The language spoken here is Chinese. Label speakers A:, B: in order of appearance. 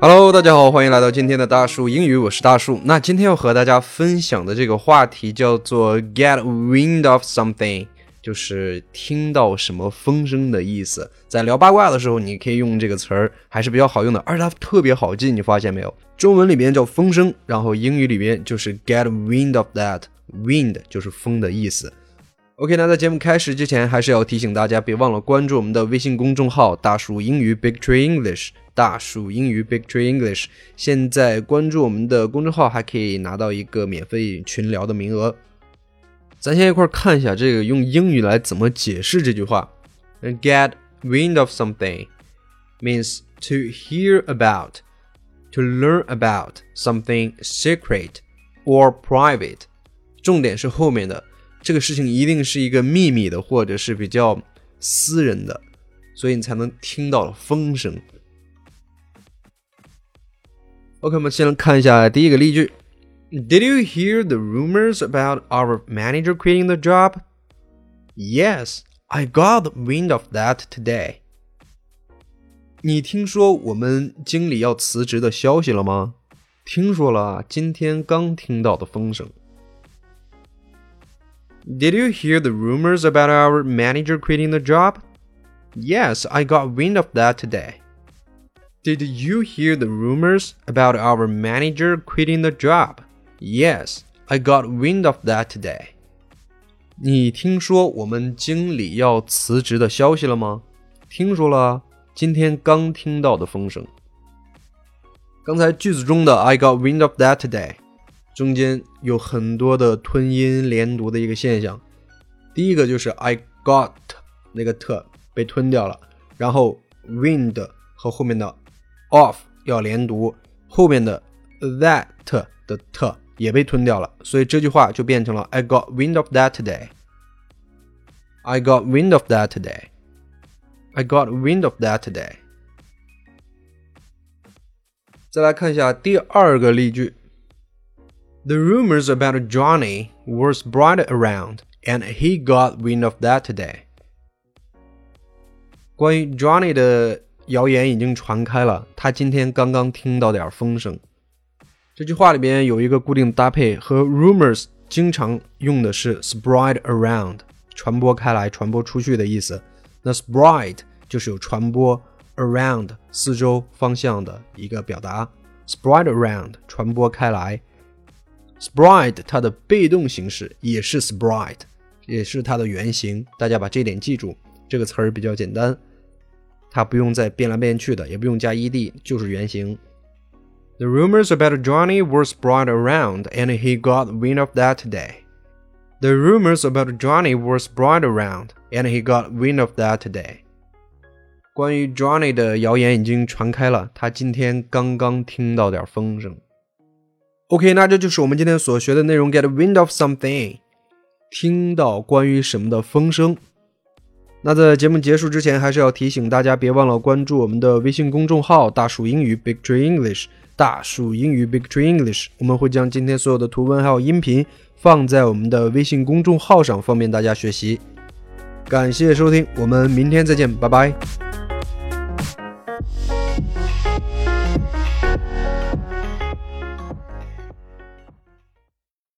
A: Hello，大家好，欢迎来到今天的大树英语，我是大树。那今天要和大家分享的这个话题叫做 “get wind of something”，就是听到什么风声的意思。在聊八卦的时候，你可以用这个词儿，还是比较好用的，而且它特别好记。你发现没有？中文里边叫风声，然后英语里边就是 “get wind of that”，wind 就是风的意思。OK，那在节目开始之前，还是要提醒大家，别忘了关注我们的微信公众号“大树英语 Big Tree English”。大树英语 Big Tree English，现在关注我们的公众号，还可以拿到一个免费群聊的名额。咱先一块看一下这个用英语来怎么解释这句话。Get wind of something means to hear about, to learn about something secret or private。重点是后面的这个事情一定是一个秘密的，或者是比较私人的，所以你才能听到风声。OK，我们先来看一下第一个例句。Did you hear the rumors about our manager quitting the job? Yes, I got wind of that today. 你听说我们经理要辞职的消息了吗？听说了，今天刚听到的风声。Did you hear the rumors about our manager quitting the job? Yes, I got wind of that today. Did you hear the rumors about our manager quitting the job? Yes, I got wind of that today. 你听说我们经理要辞职的消息了吗？听说了，今天刚听到的风声。刚才句子中的 "I got wind of that today" 中间有很多的吞音连读的一个现象。第一个就是 "I got" 那个 t 被吞掉了，然后 "wind" 和后面的 Off 要连读，后面的 that 的 t 也被吞掉了，所以这句话就变成了 I got wind of that today. I got wind of that today. I got wind of that today. 再来看一下第二个例句。 The rumors about Johnny were spread around, and he got wind of that today. 关于 Johnny 的谣言已经传开了，他今天刚刚听到点风声。这句话里边有一个固定搭配，和 rumors 经常用的是 spread around，传播开来、传播出去的意思。那 spread 就是有传播 around 四周方向的一个表达，spread around 传播开来。spread 它的被动形式也是 spread，也是它的原型。大家把这点记住，这个词儿比较简单。它不用再变来变去的，也不用加 ed，就是原形。The rumors about Johnny were spread around, and he got wind of that today. The rumors about Johnny were spread around, and he got wind of that today. 关于 Johnny 的谣言已经传开了，他今天刚刚听到点风声。 OK，那这就是我们今天所学的内容。Get wind of something，听到关于什么的风声。那在节目结束之前，还是要提醒大家，别忘了关注我们的微信公众号“大树英语 Big Tree English”。大树英语 Big Tree English，我们会将今天所有的图文还有音频放在我们的微信公众号上，方便大家学习。感谢收听，我们明天再见，拜拜。